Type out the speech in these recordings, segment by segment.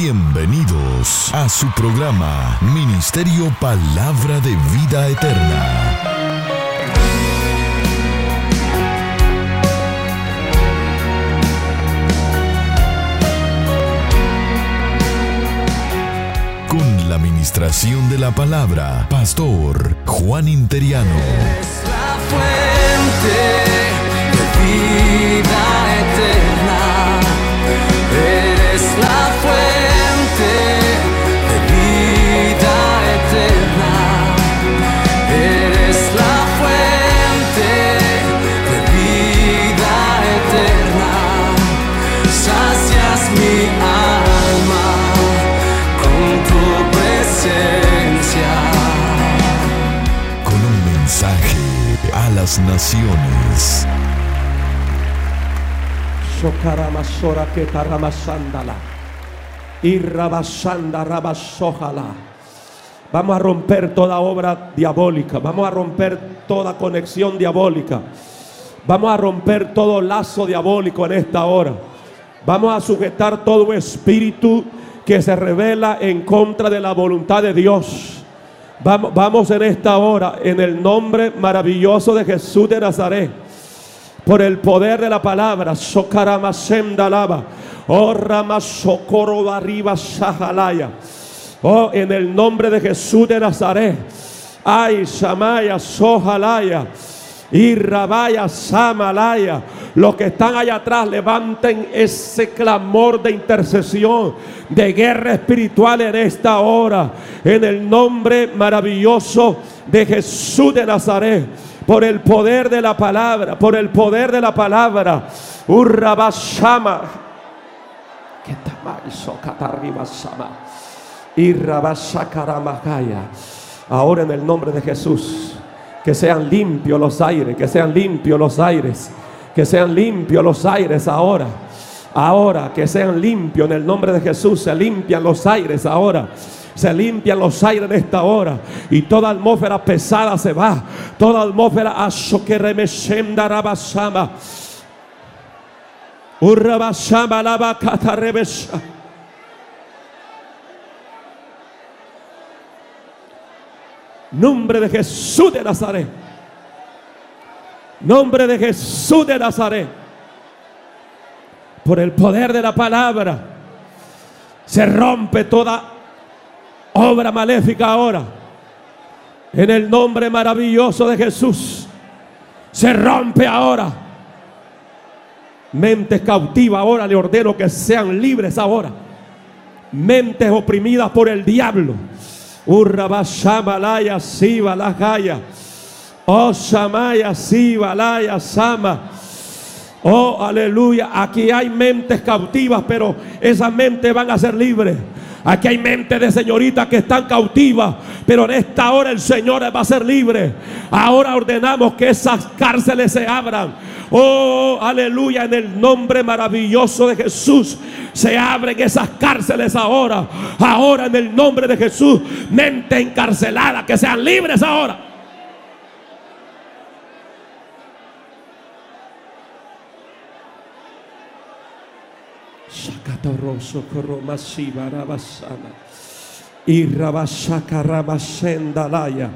Bienvenidos a su programa Ministerio Palabra de Vida Eterna. Con la administración de la palabra, Pastor Juan Interiano. Es fuente de naciones. Que. Y. Vamos a romper toda obra diabólica. Vamos a romper toda conexión diabólica. Vamos a romper todo lazo diabólico en esta hora. Vamos a sujetar todo espíritu que se revela en contra de la voluntad de Dios. Vamos, vamos en esta hora en el nombre maravilloso de Jesús de Nazaret por el poder de la palabra. Sokaramasendalaba. Oh Ramasokoro arriba Sahalaya. Oh, en el nombre de Jesús de Nazaret. Ay, Samaya, Sohalaya. Y Rabaya, Samalaya. Los que están allá atrás levanten ese clamor de intercesión, de guerra espiritual en esta hora. En el nombre maravilloso de Jesús de Nazaret por el poder de la palabra, por el poder de la palabra. Urrabashama. Que. Y. Ahora en el nombre de Jesús, que sean limpios los aires, que sean limpios los aires, que sean limpios los aires ahora. Ahora que sean limpios en el nombre de Jesús, se limpian los aires ahora. Se limpian los aires en esta hora y toda atmósfera pesada se va. Toda atmósfera ashokeremeshenda rabashama. Urrabashama labakata Nombre de Jesús de Nazaret. Nombre de Jesús de Nazaret. Por el poder de la palabra se rompe toda obra maléfica ahora. En el nombre maravilloso de Jesús. Se rompe ahora. Mentes cautivas ahora le ordeno que sean libres ahora. Mentes oprimidas por el diablo. Urrabashamalaya siva la jaya. Oh Shamaya siva laya sama. Oh, aleluya. Aquí hay mentes cautivas, pero esas mentes van a ser libres. Aquí hay mentes de señoritas que están cautivas, pero en esta hora el Señor va a ser libre. Ahora ordenamos que esas cárceles se abran. Oh, aleluya, en el nombre maravilloso de Jesús se abren esas cárceles ahora. Ahora en el nombre de Jesús, mente encarcelada, que sean libres ahora. Rabasana. Y rabashaka rabashendalaya.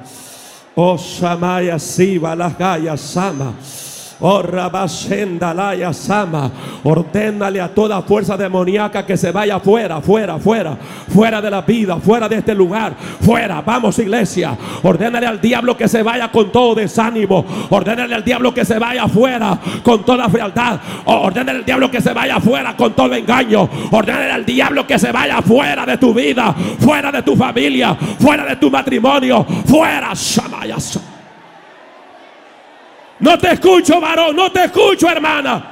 Oh Shamaya Siva Lagaya Sama. Oh Sama. Ordénale a toda fuerza demoníaca que se vaya fuera, fuera, fuera, fuera de la vida, fuera de este lugar, fuera. Vamos, iglesia. Ordénale al diablo que se vaya con todo desánimo. Ordénale al diablo que se vaya fuera con toda frialdad. Ordénale al diablo que se vaya fuera con todo engaño. Ordénale al diablo que se vaya fuera de tu vida, fuera de tu familia, fuera de tu matrimonio, fuera. Shamaya Sama. No te escucho, varón, no te escucho, hermana.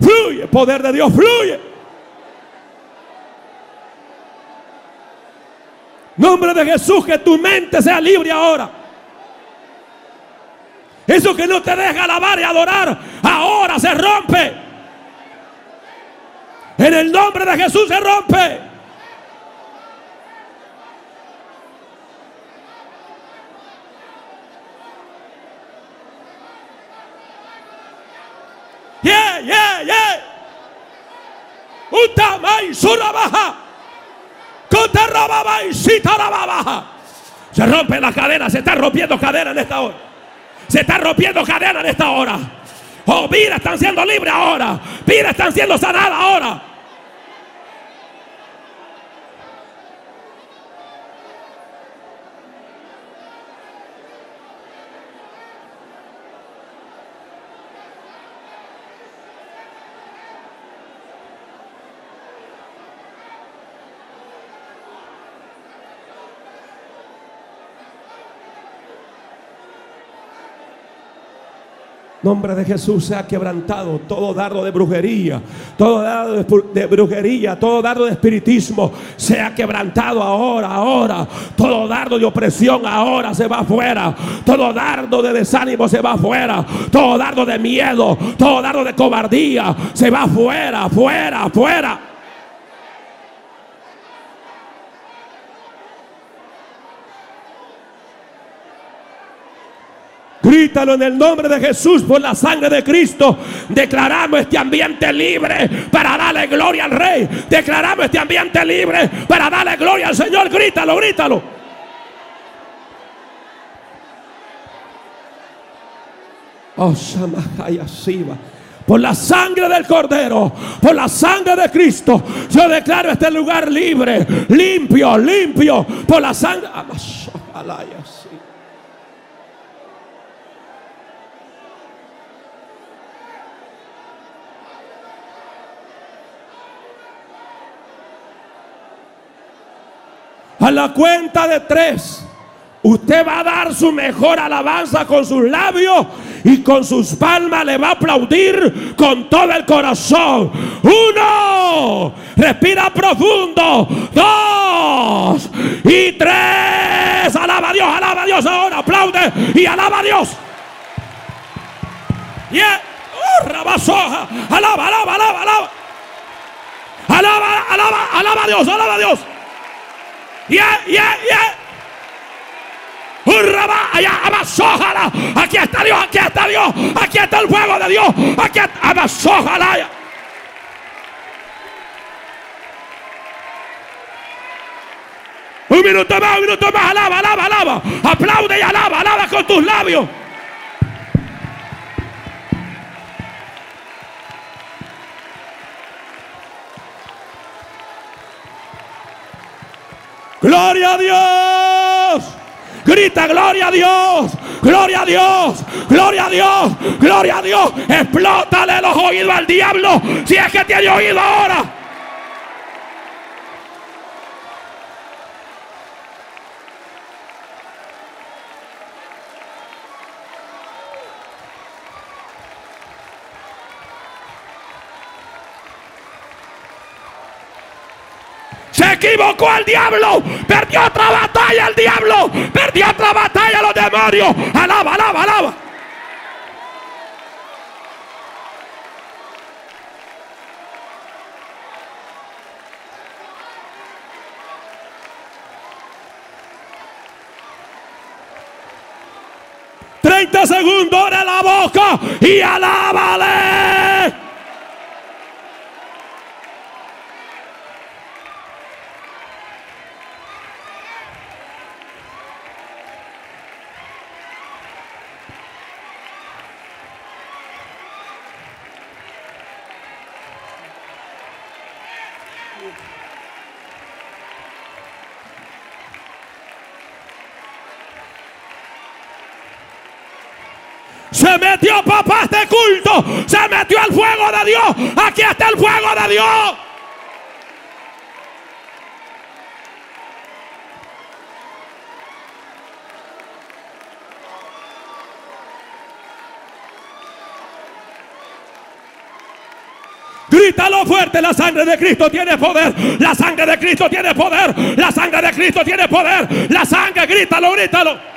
Fluye, poder de Dios, fluye. Nombre de Jesús, que tu mente sea libre ahora. Eso que no te deja alabar y adorar, ahora se rompe. En el nombre de Jesús se rompe. Yeah, yeah, yeah. Utamai surabaja. Cotarrababa y sitarabaja. Se rompe la cadena, se está rompiendo cadena en esta hora. Se está rompiendo cadena en esta hora. Oh, vidas están siendo libres ahora. Vidas están siendo sanadas ahora. Nombre de Jesús sea quebrantado todo dardo de brujería, todo dardo de, brujería, todo dardo de espiritismo sea quebrantado ahora, ahora. Todo dardo de opresión ahora se va afuera. Todo dardo de desánimo se va afuera. Todo dardo de miedo, todo dardo de cobardía se va afuera, afuera, afuera. Grítalo en el nombre de Jesús por la sangre de Cristo. Declaramos este ambiente libre para darle gloria al Rey. Declaramos este ambiente libre para darle gloria al Señor. Grítalo, grítalo. Oh. Por la sangre del Cordero, por la sangre de Cristo, yo declaro este lugar libre, limpio, limpio, por la sangre. Amazohalaya Siva. A la cuenta de tres, usted va a dar su mejor alabanza con sus labios y con sus palmas le va a aplaudir con todo el corazón. Uno, respira profundo. Dos y tres. Alaba a Dios, alaba a Dios ahora. Aplaude y alaba a Dios. Yeah. Oh, rabasoja. Alaba, alaba, alaba, alaba. Alaba, alaba, alaba a Dios, alaba a Dios. Yeah, yeah, yeah. Urraba, allá. Aquí está Dios, aquí está Dios, aquí está el fuego de Dios, aquí está, abasójala. Un minuto más, un minuto más, alaba, alaba, alaba. Aplaude y alaba, alaba con tus labios. Gloria a Dios. Grita gloria a Dios, gloria a Dios, gloria a Dios, gloria a Dios. Explótale los oídos al diablo si es que tiene oído ahora. Equivocó el diablo. Perdió otra batalla el diablo. Perdió otra batalla los demonios. Alaba, alaba, alaba. Treinta segundos en la boca y alábale. Se metió papá este culto. Se metió el fuego de Dios. Aquí está el fuego de Dios. Grítalo fuerte, la sangre de Cristo tiene poder. La sangre de Cristo tiene poder. La sangre de Cristo tiene poder. La sangre, grítalo, grítalo.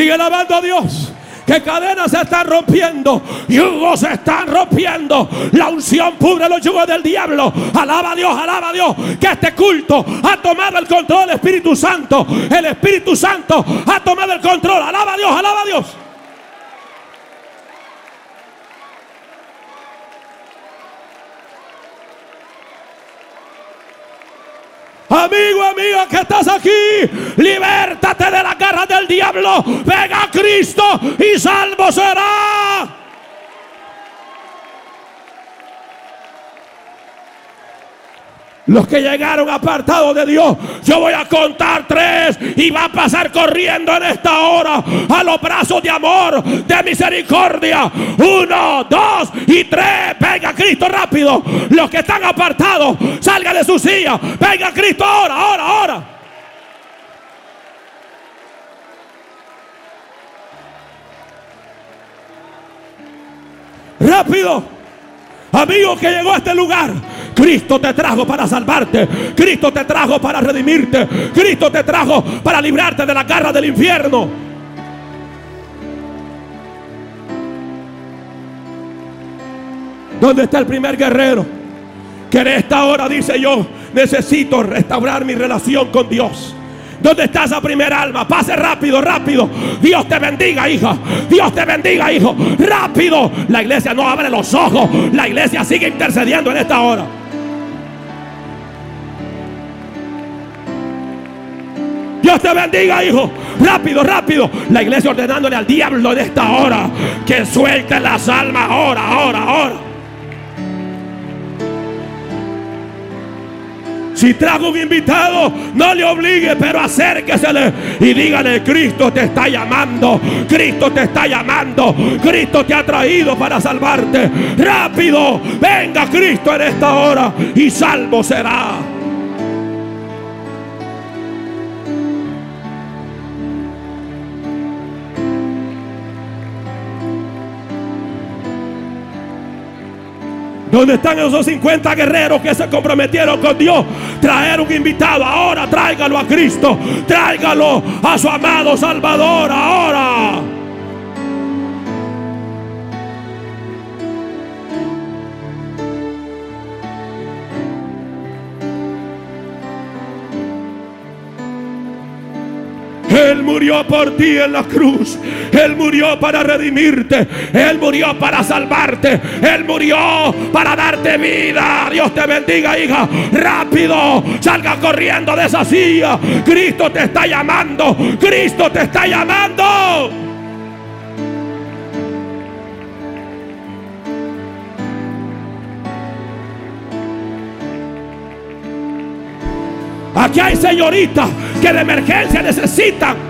Sigue alabando a Dios. Que cadenas se están rompiendo, yugos se están rompiendo. La unción pudre los yugos del diablo. Alaba a Dios, alaba a Dios. Que este culto ha tomado el control del Espíritu Santo. El Espíritu Santo ha tomado el control. Alaba a Dios, alaba a Dios. Amigo, amiga que aquí, libértate de la garra del diablo. Venga a Cristo y salvo será. Los que llegaron apartados de Dios, yo voy a contar tres y va a pasar corriendo en esta hora a los brazos de amor, de misericordia. Uno, dos y tres. Venga Cristo rápido. Los que están apartados, salgan de su silla. Venga Cristo ahora, ahora, ahora. Rápido. Amigo que llegó a este lugar, Cristo te trajo para salvarte. Cristo te trajo para redimirte. Cristo te trajo para librarte de la garra del infierno. ¿Dónde está el primer guerrero? Que en esta hora dice yo, necesito restaurar mi relación con Dios. ¿Dónde está esa primera alma? Pase rápido, rápido. Dios te bendiga, hija. Dios te bendiga, hijo. Rápido. La iglesia no abre los ojos. La iglesia sigue intercediendo en esta hora. Dios te bendiga, hijo. Rápido, rápido. La iglesia ordenándole al diablo en esta hora que suelte las almas ahora, ahora, ahora. Si trago un invitado, no le obligue, pero acérquesele y dígale, Cristo te está llamando, Cristo te está llamando, Cristo te ha traído para salvarte. Rápido, venga Cristo en esta hora y salvo será. ¿Dónde están esos 50 guerreros que se comprometieron con Dios? Traer un invitado. Ahora tráigalo a Cristo. Tráigalo a su amado Salvador. Ahora. Él murió por ti en la cruz. Él murió para redimirte. Él murió para salvarte. Él murió para darte vida. Dios te bendiga, hija. Rápido. Salga corriendo de esa silla. Cristo te está llamando. Cristo te está llamando. Aquí hay señoritas que de emergencia necesitan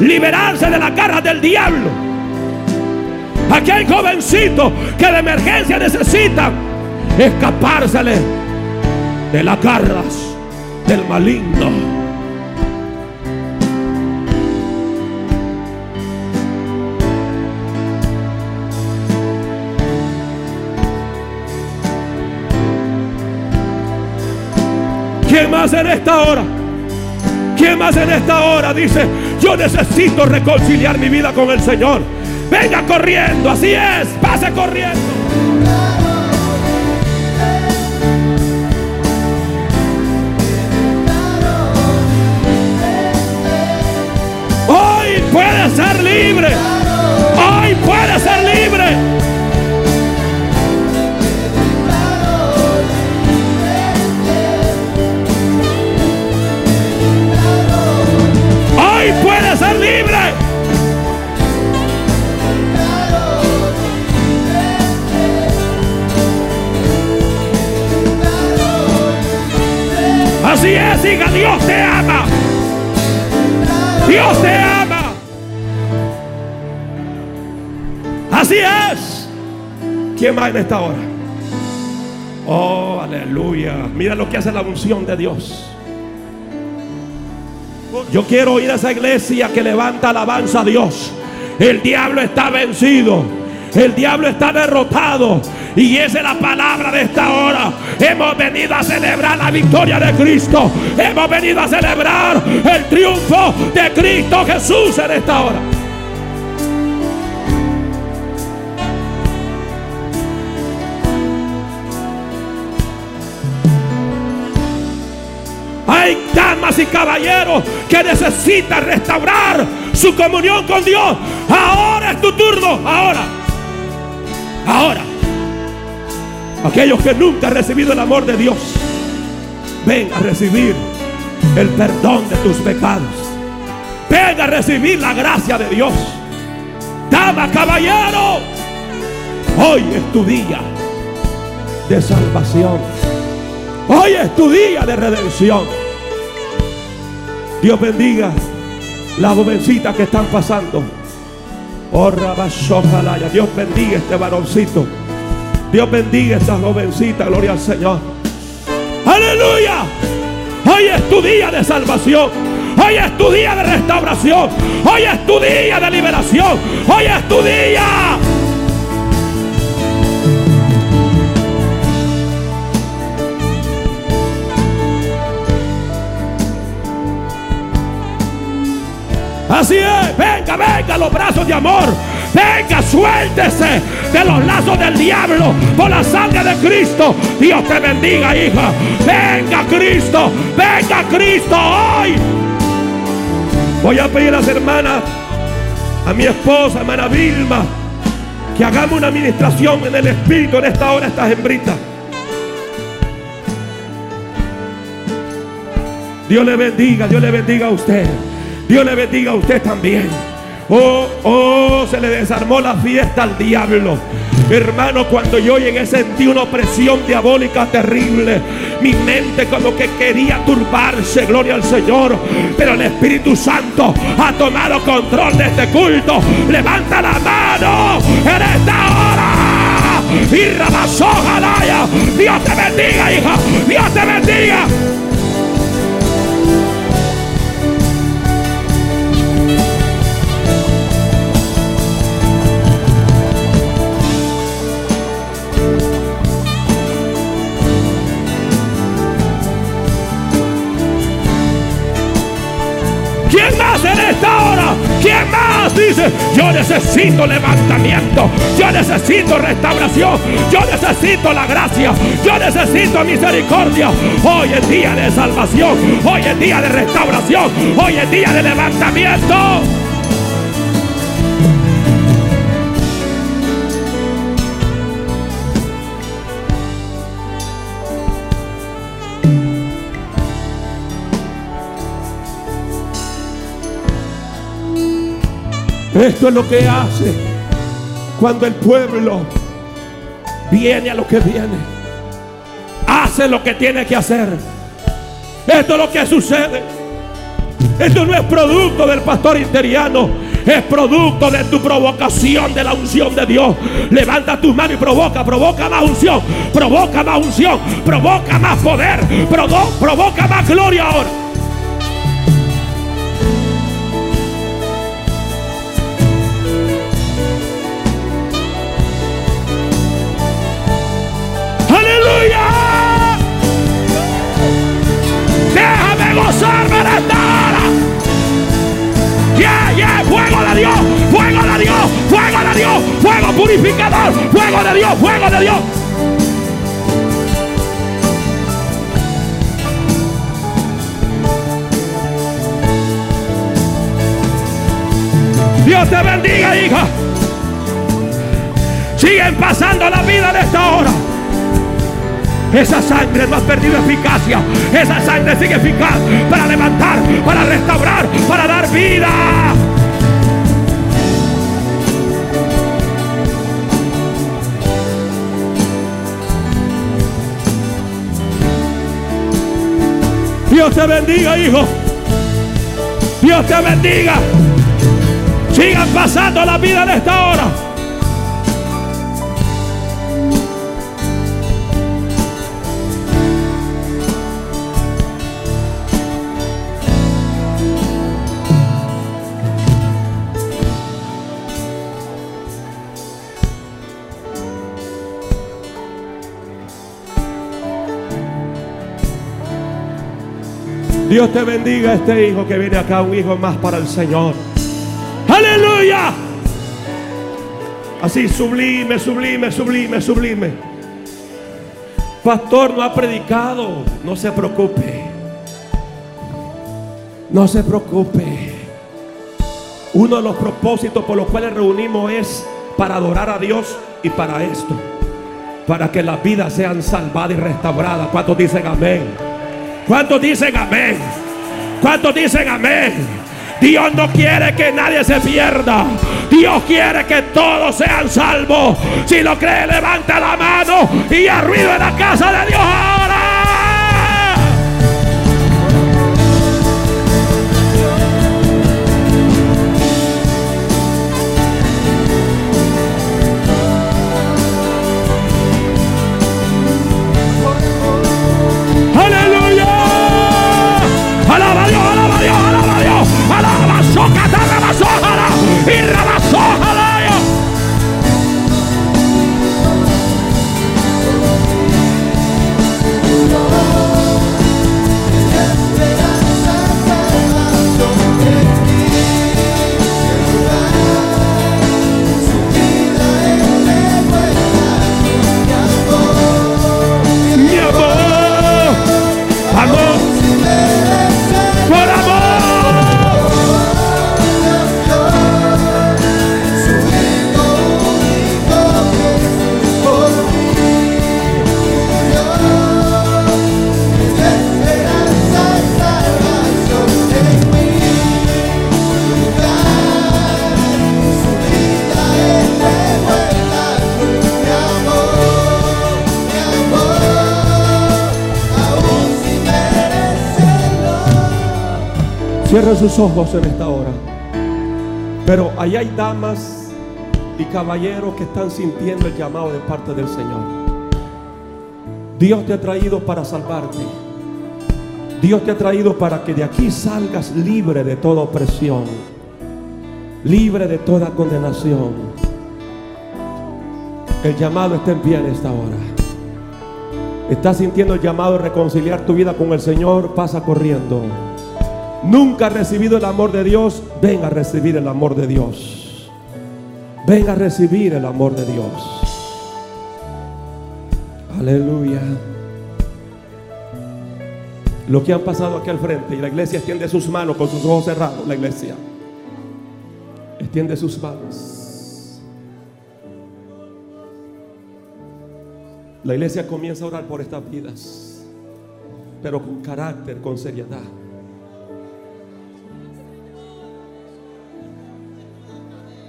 liberarse de la garra del diablo. Aquí hay jovencitos que de emergencia necesitan escapársele de las garras del maligno. ¿Quién más en esta hora? ¿Quién más en esta hora dice, yo necesito reconciliar mi vida con el Señor? Venga corriendo, así es, pase corriendo. Hoy puede ser libre. Hoy puede ser libre. Así es, hija, Dios te ama. Dios te ama. Así es. ¿Quién más en esta hora? Oh, aleluya. Mira lo que hace la unción de Dios. Yo quiero ir a esa iglesia que levanta alabanza a Dios. El diablo está vencido. El diablo está derrotado. Y esa es la palabra de esta hora. Hemos venido a celebrar la victoria de Cristo. Hemos venido a celebrar el triunfo de Cristo Jesús en esta hora. Hay damas y caballeros que necesitan restaurar su comunión con Dios. Ahora es tu turno. Ahora. Ahora. Aquellos que nunca han recibido el amor de Dios. Ven a recibir el perdón de tus pecados. Ven a recibir la gracia de Dios. Dama, caballero. Hoy es tu día de salvación. Hoy es tu día de redención. Dios bendiga las jovencitas que están pasando. Oh. Dios bendiga este varoncito. Dios bendiga a esta jovencita. Gloria al Señor. Aleluya. Hoy es tu día de salvación. Hoy es tu día de restauración. Hoy es tu día de liberación. Hoy es tu día. Así es, venga, venga los brazos de amor. Venga, suéltese de los lazos del diablo por la sangre de Cristo. Dios te bendiga, hija. Venga, Cristo. Venga, Cristo hoy. Voy a pedir a las hermanas, a mi esposa, hermana Vilma, que hagamos una administración en el Espíritu en esta hora, estas hembritas. Dios le bendiga, Dios le bendiga a usted. Dios le bendiga a usted también. Oh, oh, se le desarmó la fiesta al diablo. Hermano, cuando yo llegué sentí una opresión diabólica terrible. Mi mente como que quería turbarse, gloria al Señor. Pero el Espíritu Santo ha tomado control de este culto. Levanta la mano en esta hora. Y. Dios te bendiga, hija. Dios te bendiga. Yo necesito levantamiento. Yo necesito restauración. Yo necesito la gracia. Yo necesito misericordia. Hoy es día de salvación. Hoy es día de restauración. Hoy es día de levantamiento. Esto es lo que hace cuando el pueblo viene a lo que viene. Hace lo que tiene que hacer. Esto es lo que sucede. Esto no es producto del pastor interiano. Es producto de tu provocación de la unción de Dios. Levanta tus manos y provoca, provoca más unción, provoca más unción, provoca más poder, provo- provoca más gloria ahora. Gozarme de esta hora. Yeah, yeah, fuego de Dios, fuego de Dios, fuego de Dios, fuego purificador, fuego de Dios, fuego de Dios. Dios te bendiga, hija. Siguen pasando la vida de esta hora. Esa sangre no ha perdido eficacia. Esa sangre sigue eficaz para levantar, para restaurar, para dar vida. Dios te bendiga, hijo. Dios te bendiga. Sigan pasando la vida de esta hora. Dios te bendiga a este hijo que viene acá, un hijo más para el Señor. Aleluya. Así sublime, sublime, sublime, sublime. Pastor no ha predicado. No se preocupe. No se preocupe. Uno de los propósitos por los cuales reunimos es para adorar a Dios y para esto. Para que las vidas sean salvadas y restauradas. ¿Cuántos dicen amén? ¿Cuántos dicen amén? ¿Cuántos dicen amén? Dios no quiere que nadie se pierda. Dios quiere que todos sean salvos. Si lo cree, levanta la mano y arriba en la casa de Dios Sus ojos en esta hora. Pero ahí hay damas y caballeros que están sintiendo el llamado de parte del Señor. Dios te ha traído para salvarte. Dios te ha traído para que de aquí salgas libre de toda opresión, libre de toda condenación. El llamado está en pie en esta hora. Estás sintiendo el llamado de reconciliar tu vida con el Señor, pasa corriendo. Nunca has recibido el amor de Dios, ven a recibir el amor de Dios. Ven a recibir el amor de Dios. Aleluya. Lo que han pasado aquí al frente y la iglesia extiende sus manos con sus ojos cerrados, la iglesia. Extiende sus manos. La iglesia comienza a orar por estas vidas, pero con carácter, con seriedad.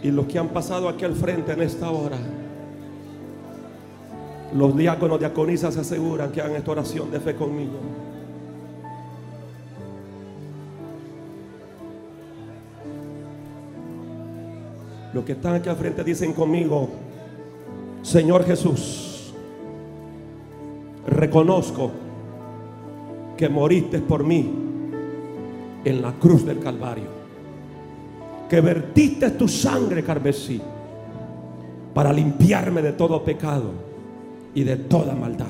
Y los que han pasado aquí al frente en esta hora, los diáconos, diaconisas se aseguran que hagan esta oración de fe conmigo. Los que están aquí al frente dicen conmigo, Señor Jesús, reconozco que moriste por mí en la cruz del Calvario que vertiste tu sangre carmesí para limpiarme de todo pecado y de toda maldad.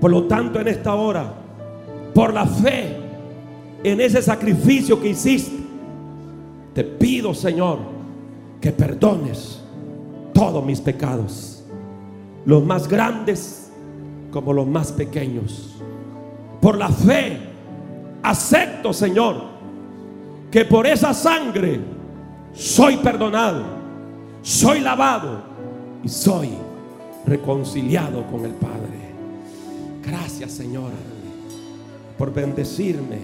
Por lo tanto, en esta hora, por la fe en ese sacrificio que hiciste, te pido, Señor, que perdones todos mis pecados, los más grandes como los más pequeños. Por la fe, acepto, Señor, que por esa sangre soy perdonado, soy lavado y soy reconciliado con el Padre. Gracias Señor por bendecirme.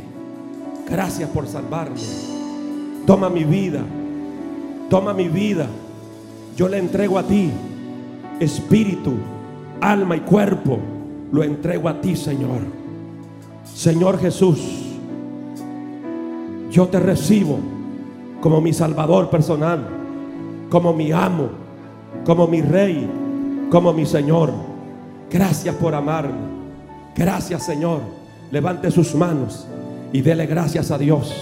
Gracias por salvarme. Toma mi vida. Toma mi vida. Yo le entrego a ti. Espíritu, alma y cuerpo. Lo entrego a ti, Señor. Señor Jesús. Yo te recibo como mi Salvador personal, como mi amo, como mi Rey, como mi Señor. Gracias por amarme. Gracias Señor. Levante sus manos y dele gracias a Dios.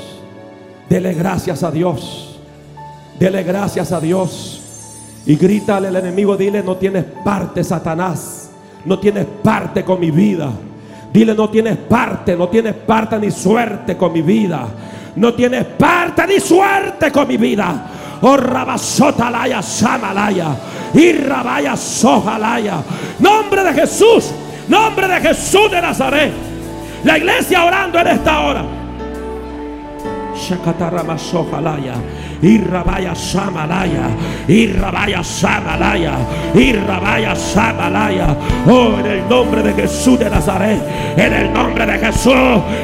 Dele gracias a Dios. Dele gracias a Dios. Y grítale al enemigo, dile, no tienes parte, Satanás. No tienes parte con mi vida. Dile, no tienes parte, no tienes parte ni suerte con mi vida. No tienes parte ni suerte con mi vida. Oh Rabasotalaya Samalaya. Y Rabaya Sojalaya. Nombre de Jesús. Nombre de Jesús de Nazaret. La iglesia orando en esta hora. Shakatarama Sojalaya. Y Rabaya Samalaya. Y Rabaya Samalaya. Y Rabaya Samalaya. Oh, en el nombre de Jesús de Nazaret. En el nombre de Jesús.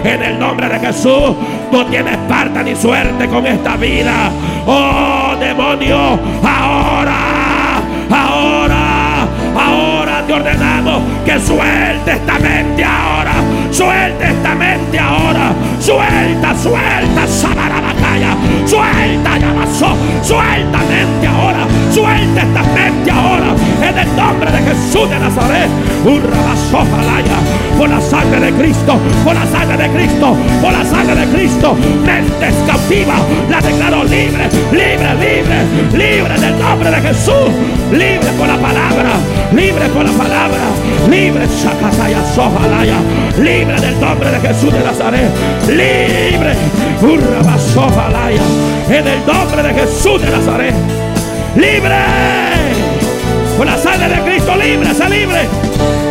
En el nombre de Jesús. No tienes parte ni suerte con esta vida. Oh, demonio. Ahora. Ahora. Ahora te ordenamos que suelte esta mente ahora. Suelta esta mente ahora. Suelta, suelta, Sabarabacaya. Suelta, Yabasó. Suelta mente ahora. Suelta esta mente ahora. En el nombre de Jesús de Nazaret. Urrabasojalaya. Por la sangre de Cristo. Por la sangre de Cristo. Por la sangre de Cristo. Mentes cautivas. La declaro libre. Libre, libre. Libre en el nombre de Jesús. Libre por la palabra. Libre por la palabra. Libre. Shakataya Sojalaya. Libre del nombre de Jesús de Nazaret. Libre. Urrabasojalaya. En el nombre de Jesús de Nazaret. Libre. Por la sangre de Cristo. Libre. Sé libre.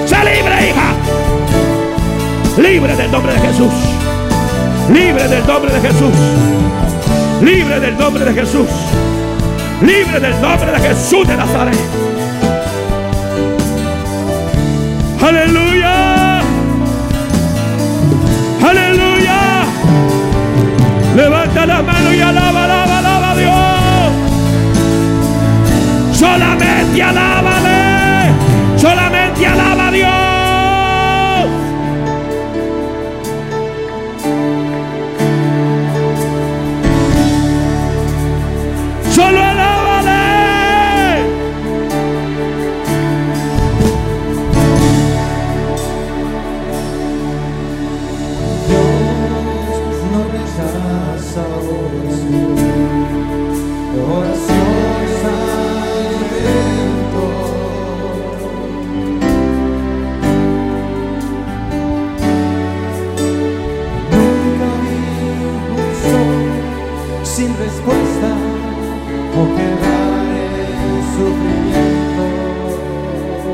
Sé libre, hija. Libre del nombre de Jesús. Libre del nombre de Jesús. Libre del nombre de Jesús. Libre del nombre de Jesús de Nazaret. Aleluya. Aleluya. Levanta la mano y alaba, alaba, alaba a Dios. Solamente alábale. Solamente alaba a Dios.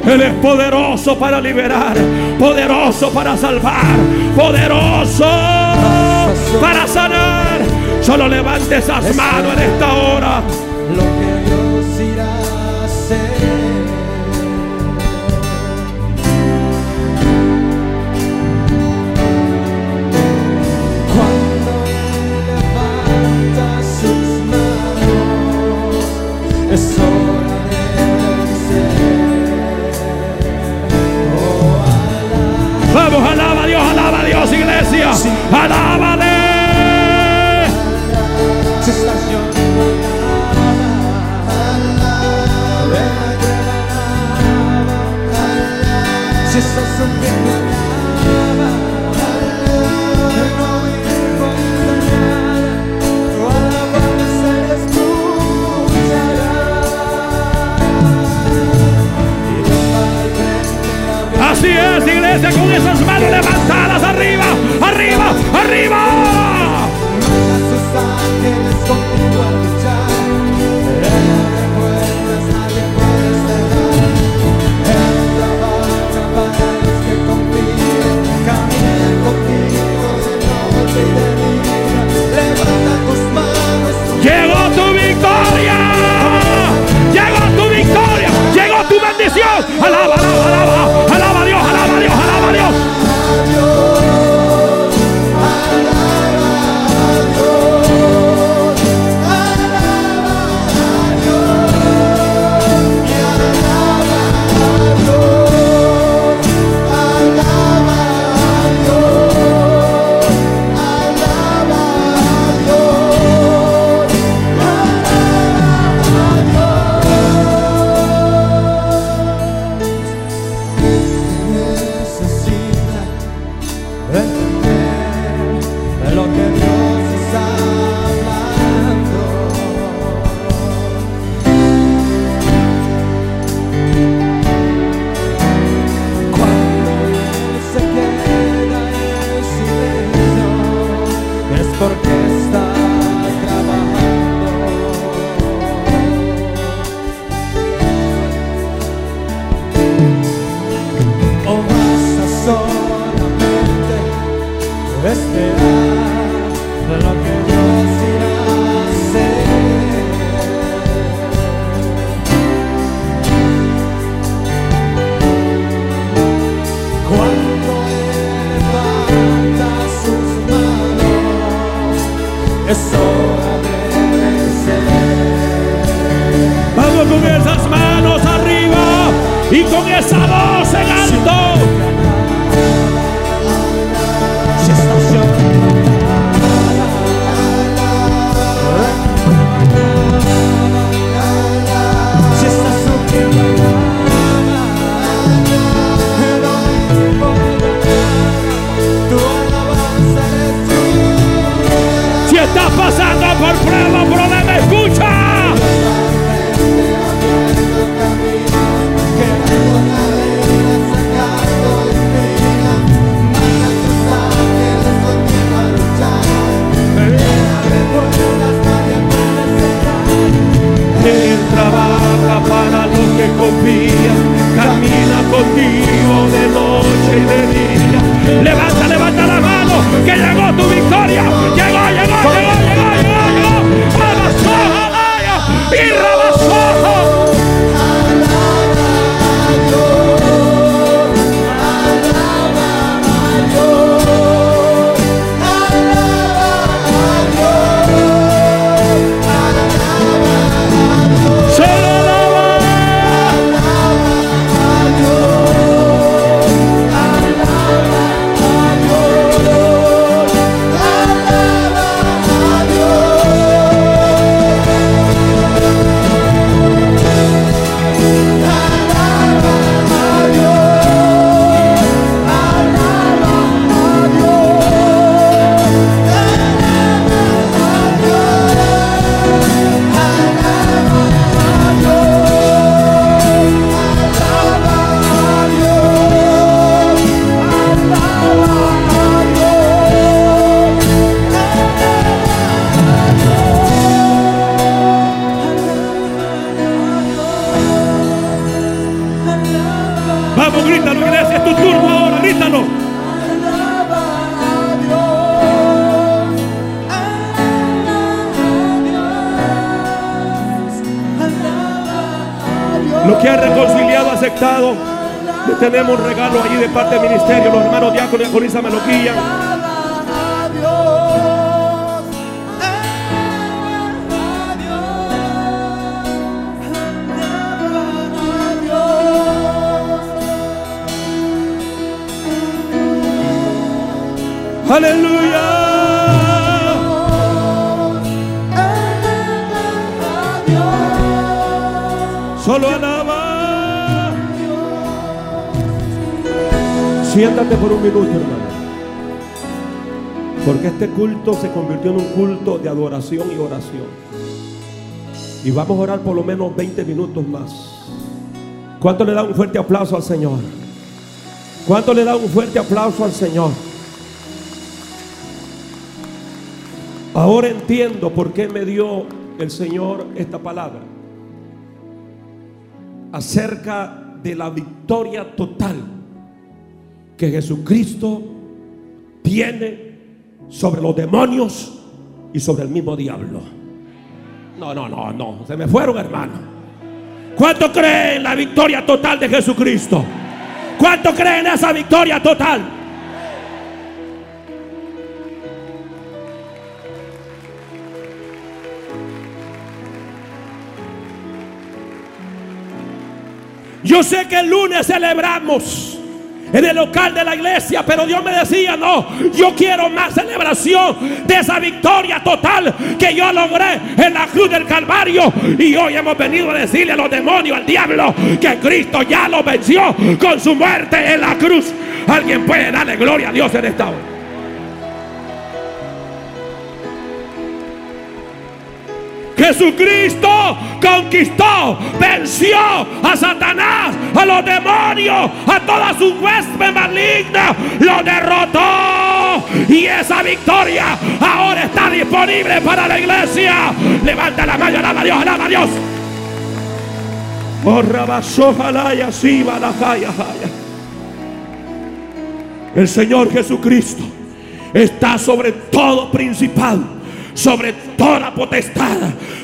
Él es poderoso para liberar, poderoso para salvar, poderoso para sanar. Solo levante esas manos en esta hora. Culto se convirtió en un culto de adoración y oración. Y vamos a orar por lo menos 20 minutos más. ¿Cuánto le da un fuerte aplauso al Señor? ¿Cuánto le da un fuerte aplauso al Señor? Ahora entiendo por qué me dio el Señor esta palabra. Acerca de la victoria total que Jesucristo tiene sobre los demonios y sobre el mismo diablo. No, no, no, no. Se me fueron, hermano. ¿Cuánto creen en la victoria total de Jesucristo? ¿Cuánto creen en esa victoria total? Yo sé que el lunes celebramos en el local de la iglesia, pero Dios me decía, no, yo quiero más celebración de esa victoria total que yo logré en la cruz del Calvario. Y hoy hemos venido a decirle a los demonios, al diablo, que Cristo ya lo venció con su muerte en la cruz. Alguien puede darle gloria a Dios en esta hora. Jesucristo conquistó, venció a Satanás, a los demonios, a todas sus huestes malignas, lo derrotó. Y esa victoria ahora está disponible para la iglesia. Levanta la mano, alaba a Dios, alaba a Dios. Oh. El Señor Jesucristo está sobre todo principal sobre toda potestad,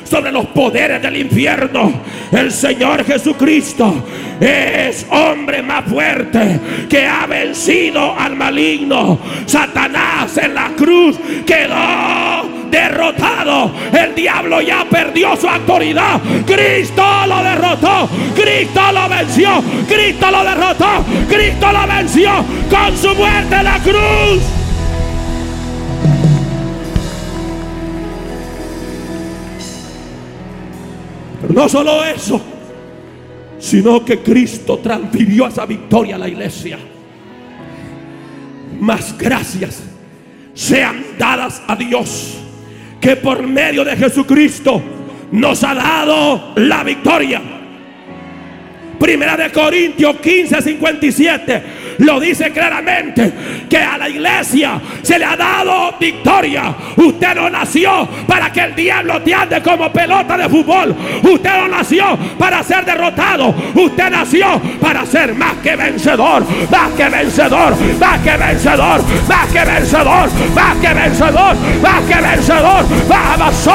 sobre los poderes del infierno. El Señor Jesucristo es hombre más fuerte que ha vencido al maligno. Satanás en la cruz quedó derrotado. El diablo ya perdió su autoridad. Cristo lo derrotó. Cristo lo venció. Cristo lo derrotó. Cristo lo venció con su muerte en la cruz. No solo eso, sino que Cristo transfirió esa victoria a la iglesia. Más gracias sean dadas a Dios que por medio de Jesucristo nos ha dado la victoria. Primera de Corintios 15, 57 lo dice claramente que a la iglesia se le ha dado victoria. Usted no nació para que el diablo te ande como pelota de fútbol. Usted no nació para ser derrotado. Usted nació para ser más que vencedor, más que vencedor, más que vencedor, más que vencedor, más que vencedor, más que vencedor. Vamos.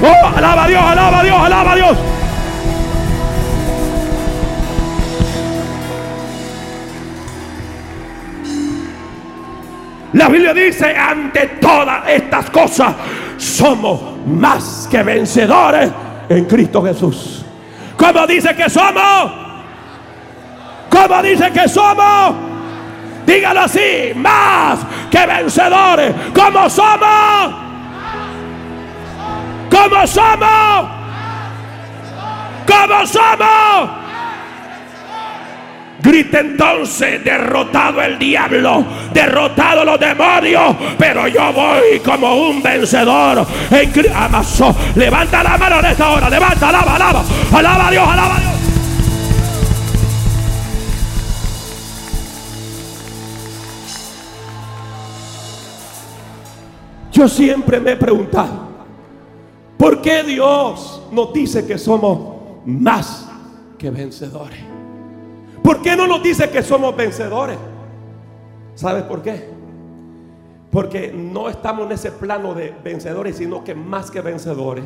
Oh, alaba a Dios, alaba a Dios, alaba a Dios. La Biblia dice, ante todas estas cosas, somos más que vencedores en Cristo Jesús. ¿Cómo dice que somos? ¿Cómo dice que somos? Dígalo así, más que vencedores. ¿Cómo somos? ¿Cómo somos? ¿Cómo somos? Grita entonces, derrotado el diablo, derrotado los demonios, pero yo voy como un vencedor. En Amazo, levanta la mano en esta hora, levanta, alaba, alaba, alaba a Dios, alaba a Dios. Yo siempre me he preguntado, ¿por qué Dios nos dice que somos más que vencedores? ¿Por qué no nos dice que somos vencedores? ¿Sabes por qué? Porque no estamos en ese plano de vencedores, sino que más que vencedores.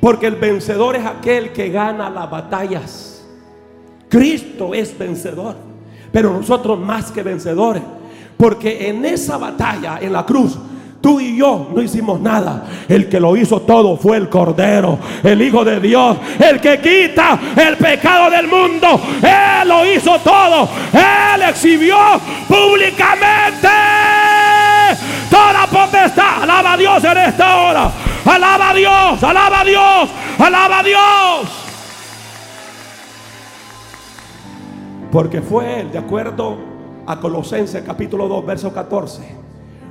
Porque el vencedor es aquel que gana las batallas. Cristo es vencedor, pero nosotros más que vencedores. Porque en esa batalla, en la cruz, Tú y yo no hicimos nada. El que lo hizo todo fue el Cordero, el Hijo de Dios, el que quita el pecado del mundo. Él lo hizo todo. Él exhibió públicamente toda potestad. Alaba a Dios en esta hora. Alaba a Dios, alaba a Dios, alaba a Dios. Porque fue Él, de acuerdo a Colosenses capítulo 2, verso 14.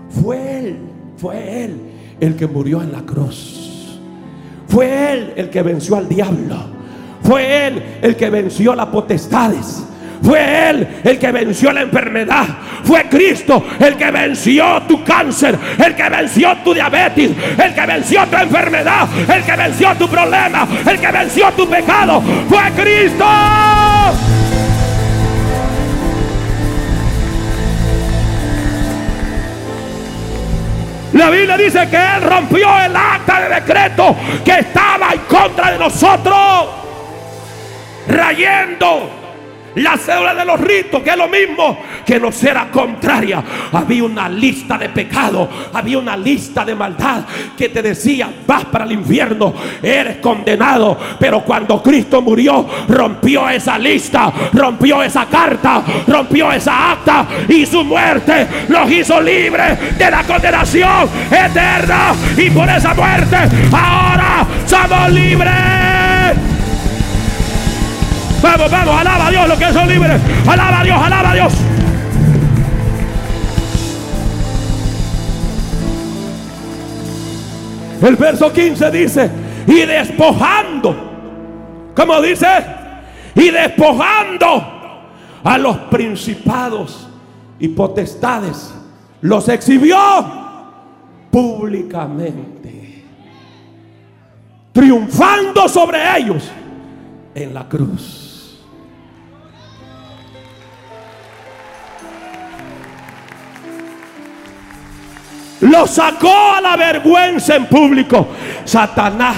Fue Él, fue Él el que murió en la cruz. Fue Él el que venció al diablo. Fue Él el que venció las potestades. Fue Él el que venció la enfermedad. Fue Cristo el que venció tu cáncer. El que venció tu diabetes. El que venció tu enfermedad. El que venció tu problema. El que venció tu pecado. Fue Cristo. La Biblia dice que Él rompió el acta de decreto que estaba en contra de nosotros, rayendo la cédula de los ritos, que es lo mismo que nos era contraria. Había una lista de pecado, había una lista de maldad que te decía, vas para el infierno, eres condenado. Pero cuando Cristo murió, rompió esa lista, rompió esa carta, rompió esa acta y su muerte los hizo libres de la condenación eterna. Y por esa muerte ahora somos libres. Vamos, vamos, alaba a Dios los que son libres. Alaba a Dios, alaba a Dios. El verso 15 dice, y despojando, ¿cómo dice? Y despojando a los principados y potestades, los exhibió públicamente, triunfando sobre ellos en la cruz. Lo sacó a la vergüenza en público. Satanás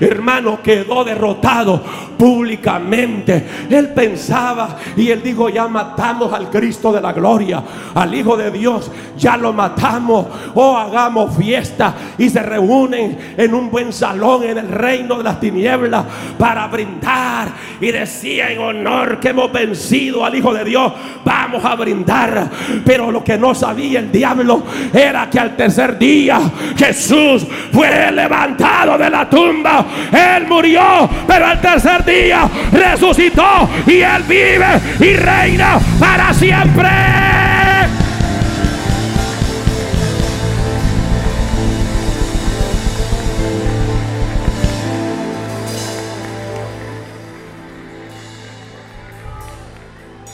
hermano, quedó derrotado públicamente. Él pensaba y él dijo, ya matamos al Cristo de la gloria, al Hijo de Dios, ya lo matamos. O hagamos fiesta y se reúnen en un buen salón en el reino de las tinieblas para brindar. Y decía en honor que hemos vencido al Hijo de Dios, vamos a brindar. Pero lo que no sabía el diablo era que al tercer día Jesús fue levantado de la tumba. Él murió, pero al tercer día resucitó y Él vive y reina para siempre.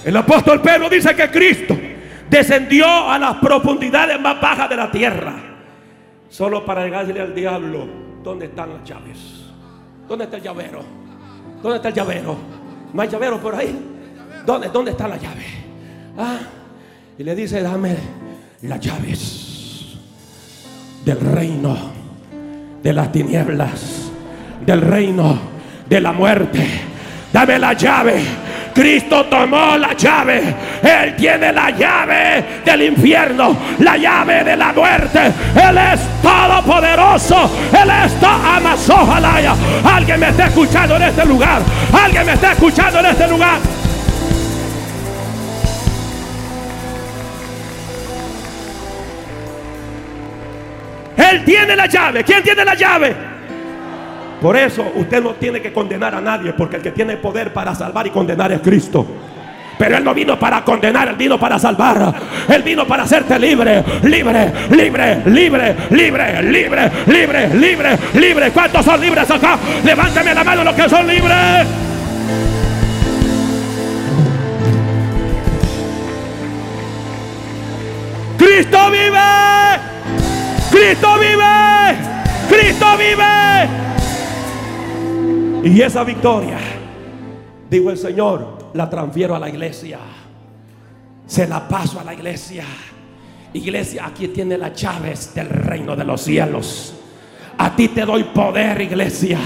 El apóstol Pedro dice que Cristo descendió a las profundidades más bajas de la tierra, solo para llegarle al diablo, ¿dónde están las llaves? ¿Dónde está el llavero? ¿Dónde está el llavero? ¿No hay llavero por ahí? ¿Dónde, dónde está la llave? Ah, y le dice, dame las llaves del reino de las tinieblas, del reino de la muerte. Dame la llave. Cristo tomó la llave. Él tiene la llave del infierno, la llave de la muerte. Él es todopoderoso. Él es Amazojalaya. Alguien me está escuchando en este lugar. Alguien me está escuchando en este lugar. Él tiene la llave. ¿Quién tiene la llave? Por eso usted no tiene que condenar a nadie, porque el que tiene poder para salvar y condenar es Cristo. Pero Él no vino para condenar, Él vino para salvar. Él vino para hacerte libre, libre, libre, libre, libre, libre, libre, libre, libre. ¿Cuántos son libres acá? Levántame la mano los que son libres. Cristo vive. Cristo vive. Cristo vive. Y esa victoria, dijo el Señor, la transfiero a la iglesia. Se la paso a la iglesia. Iglesia, aquí tiene las llaves del reino de los cielos. A ti te doy poder, iglesia.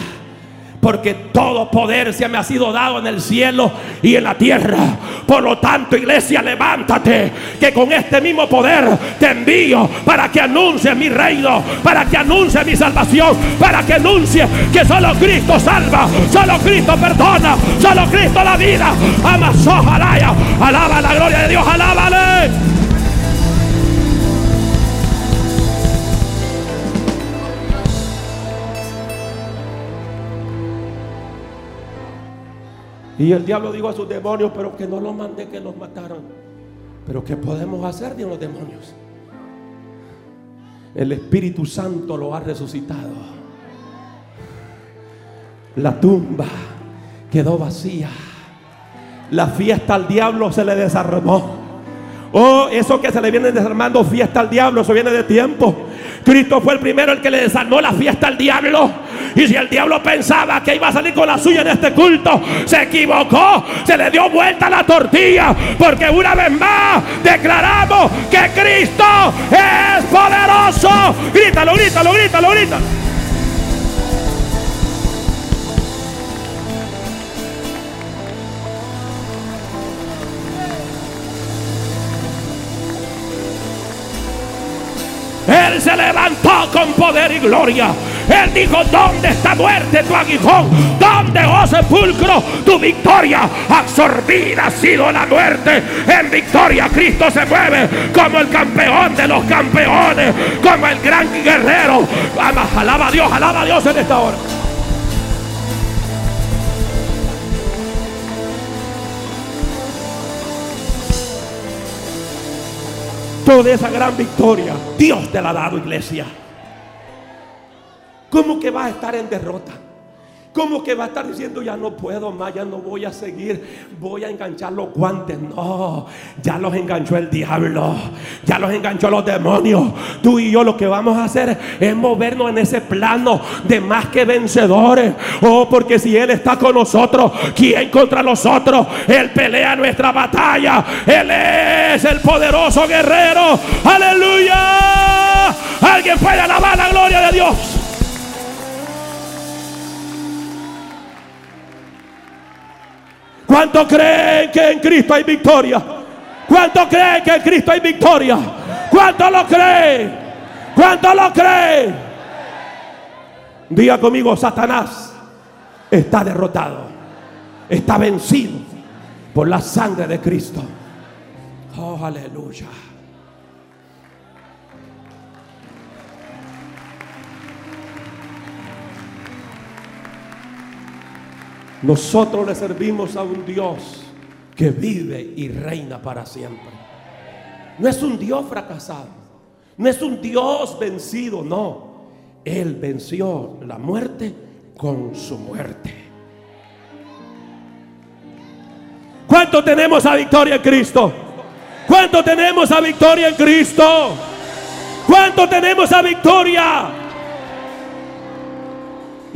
Porque todo poder se me ha sido dado en el cielo y en la tierra. Por lo tanto, iglesia, levántate. Que con este mismo poder te envío para que anuncie mi reino. Para que anuncie mi salvación. Para que anuncie que solo Cristo salva. Solo Cristo perdona. Solo Cristo la vida. Amazojalaya. Alaba la gloria de Dios. Alábale. Y el diablo dijo a sus demonios, pero que no los mandé que los mataron. Pero ¿qué podemos hacer de los demonios? El Espíritu Santo lo ha resucitado. La tumba quedó vacía. La fiesta al diablo se le desarmó. Oh, eso que se le viene desarmando fiesta al diablo, eso viene de tiempo. Cristo fue el primero el que le desarmó la fiesta al diablo. Y si el diablo pensaba que iba a salir con la suya en este culto, se equivocó, se le dio vuelta la tortilla. Porque una vez más declaramos que Cristo es poderoso. Grítalo, grítalo, grítalo, grítalo. Con poder y gloria. Él dijo, ¿dónde está muerte tu aguijón? ¿Dónde, oh sepulcro, tu victoria? Absorbida ha sido la muerte. En victoria Cristo se mueve como el campeón de los campeones, como el gran guerrero. Alaba a Dios, alaba a Dios en esta hora. Toda esa gran victoria, Dios te la ha dado, iglesia. ¿Cómo que vas a estar en derrota? ¿Cómo que va a estar diciendo ya no puedo más, ya no voy a seguir, voy a enganchar los guantes? No, ya los enganchó el diablo, ya los enganchó los demonios. Tú y yo lo que vamos a hacer es movernos en ese plano de más que vencedores. Oh, porque si Él está con nosotros, ¿quién contra nosotros? Él pelea nuestra batalla. Él es el poderoso guerrero. Aleluya. Alguien puede alabar la gloria de Dios. ¿Cuánto creen que en Cristo hay victoria? ¿Cuánto creen que en Cristo hay victoria? ¿Cuánto lo creen? ¿Cuánto lo creen? Diga conmigo, Satanás está derrotado, está vencido por la sangre de Cristo. Oh, aleluya. Nosotros le servimos a un Dios que vive y reina para siempre. No es un Dios fracasado. No es un Dios vencido, no. Él venció la muerte con su muerte. ¿Cuánto tenemos a victoria en Cristo? ¿Cuánto tenemos a victoria en Cristo? ¿Cuánto tenemos a victoria?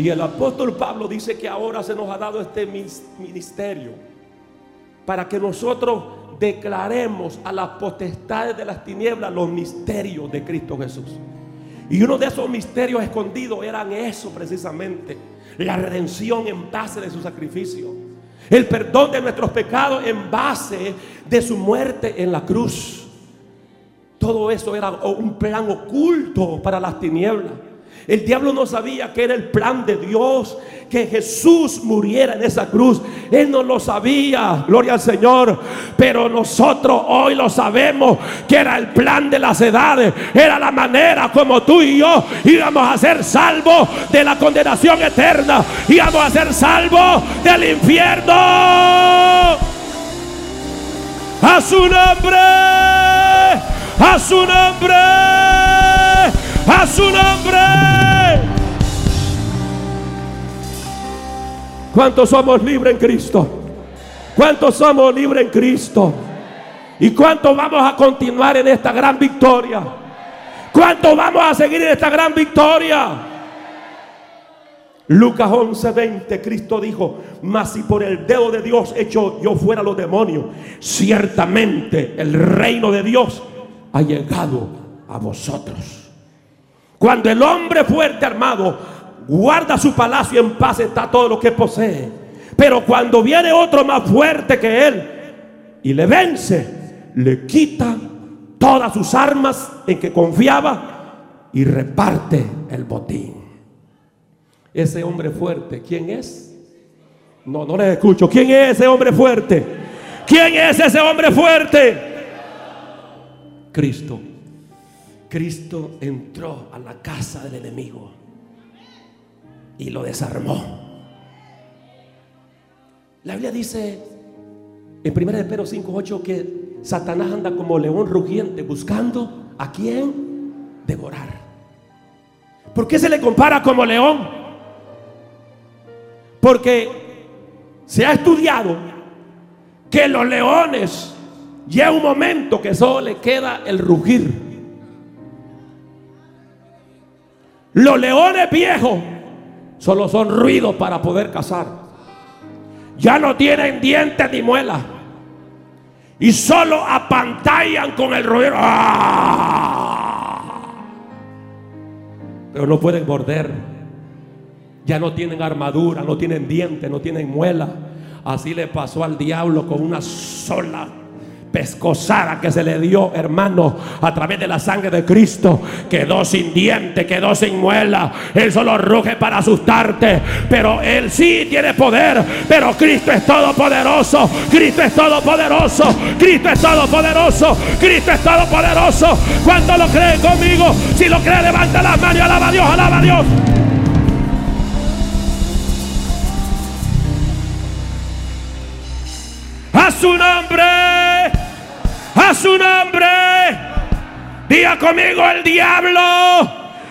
Y el apóstol Pablo dice que ahora se nos ha dado este ministerio para que nosotros declaremos a las potestades de las tinieblas los misterios de Cristo Jesús. Y uno de esos misterios escondidos eran eso precisamente, la redención en base de su sacrificio, el perdón de nuestros pecados en base de su muerte en la cruz. Todo eso era un plan oculto para las tinieblas. El diablo no sabía que era el plan de Dios, que Jesús muriera en esa cruz. Él no lo sabía, gloria al Señor. Pero nosotros hoy lo sabemos, que era el plan de las edades. Era la manera como tú y yo íbamos a ser salvos de la condenación eterna. Íbamos a ser salvos del infierno. A su nombre, a su nombre a su nombre. ¿Cuántos somos libres en Cristo? ¿Cuántos somos libres en Cristo? ¿Y cuántos vamos a continuar en esta gran victoria? ¿Cuántos vamos a seguir en esta gran victoria? Lucas 11:20, Cristo dijo, mas si por el dedo de Dios hecho yo fuera los demonios, ciertamente el reino de Dios ha llegado a vosotros. Cuando el hombre fuerte armado guarda su palacio en paz está todo lo que posee. Pero cuando viene otro más fuerte que él y le vence, le quita todas sus armas en que confiaba y reparte el botín. Ese hombre fuerte, ¿quién es? No, no le escucho. ¿Quién es ese hombre fuerte? ¿Quién es ese hombre fuerte? Cristo. Cristo entró a la casa del enemigo y lo desarmó. La Biblia dice en 1 de Pedro 5:8 que Satanás anda como león rugiente buscando a quién devorar. ¿Por qué se le compara como león? Porque se ha estudiado que los leones llega un momento que solo le queda el rugir. Los leones viejos solo son ruidos para poder cazar. Ya no tienen dientes ni muelas. Y solo apantallan con el ruido. ¡Ah! Pero no pueden morder. Ya no tienen armadura, no tienen dientes, no tienen muelas. Así le pasó al diablo con una sola pescosada que se le dio, hermano, a través de la sangre de Cristo, quedó sin diente, quedó sin muela. Él solo ruge para asustarte, pero Él sí tiene poder. Pero Cristo es todopoderoso, Cristo es todopoderoso, Cristo es todopoderoso, Cristo es todopoderoso. ¿Cuánto lo cree conmigo? Si lo cree, levanta las manos y alaba a Dios, alaba a Dios. A su nombre a su nombre. Diga conmigo, el diablo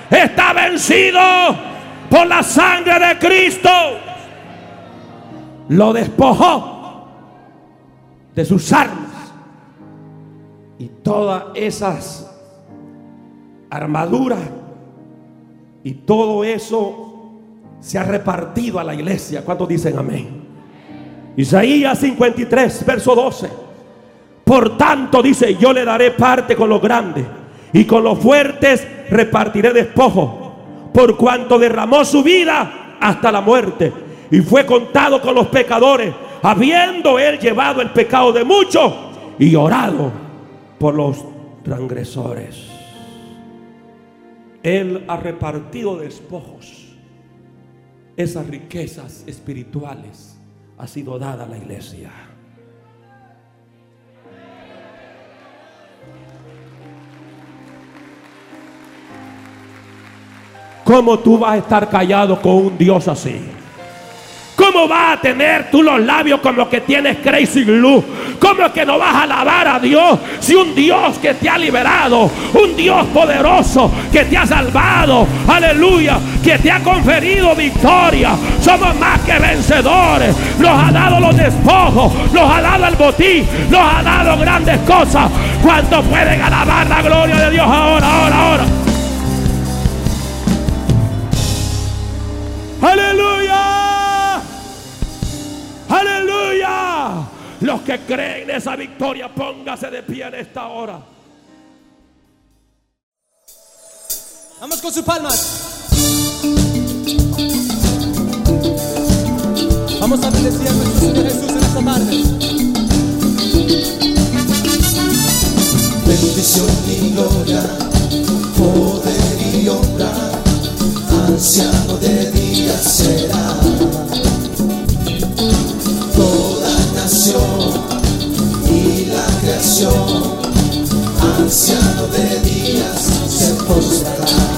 está vencido por la sangre de Cristo. Lo despojó de sus armas y todas esas armaduras y todo eso se ha repartido a la iglesia. ¿Cuántos dicen amén? Isaías 53, verso 12. Por tanto, dice, yo le daré parte con los grandes y con los fuertes repartiré despojo, por cuanto derramó su vida hasta la muerte y fue contado con los pecadores, habiendo él llevado el pecado de muchos y orado por los transgresores. Él ha repartido despojos. Esas riquezas espirituales ha sido dada a la iglesia. ¿Cómo tú vas a estar callado con un Dios así? ¿Cómo vas a tener tú los labios como que tienes crazy glue? ¿Cómo es que no vas a alabar a Dios si un Dios que te ha liberado, un Dios poderoso que te ha salvado, aleluya, que te ha conferido victoria? Somos más que vencedores. Nos ha dado los despojos, nos ha dado el botín, nos ha dado grandes cosas. ¿Cuántos pueden alabar la gloria de Dios ahora, ahora, ahora? Los que creen en esa victoria, póngase de pie en esta hora. Vamos con sus palmas. Vamos a bendecir a nuestro Señor Jesús en esta tarde. bendición y gloria, poder y honra, anciano de día será. Y la creación, anciano de días se postrará.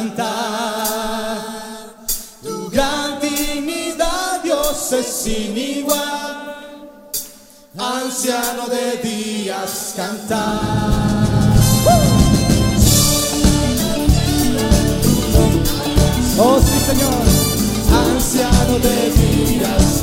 Cantar. Tu gran dignidad, Dios es sin igual. Anciano de días cantar. Oh sí, Señor. Anciano de días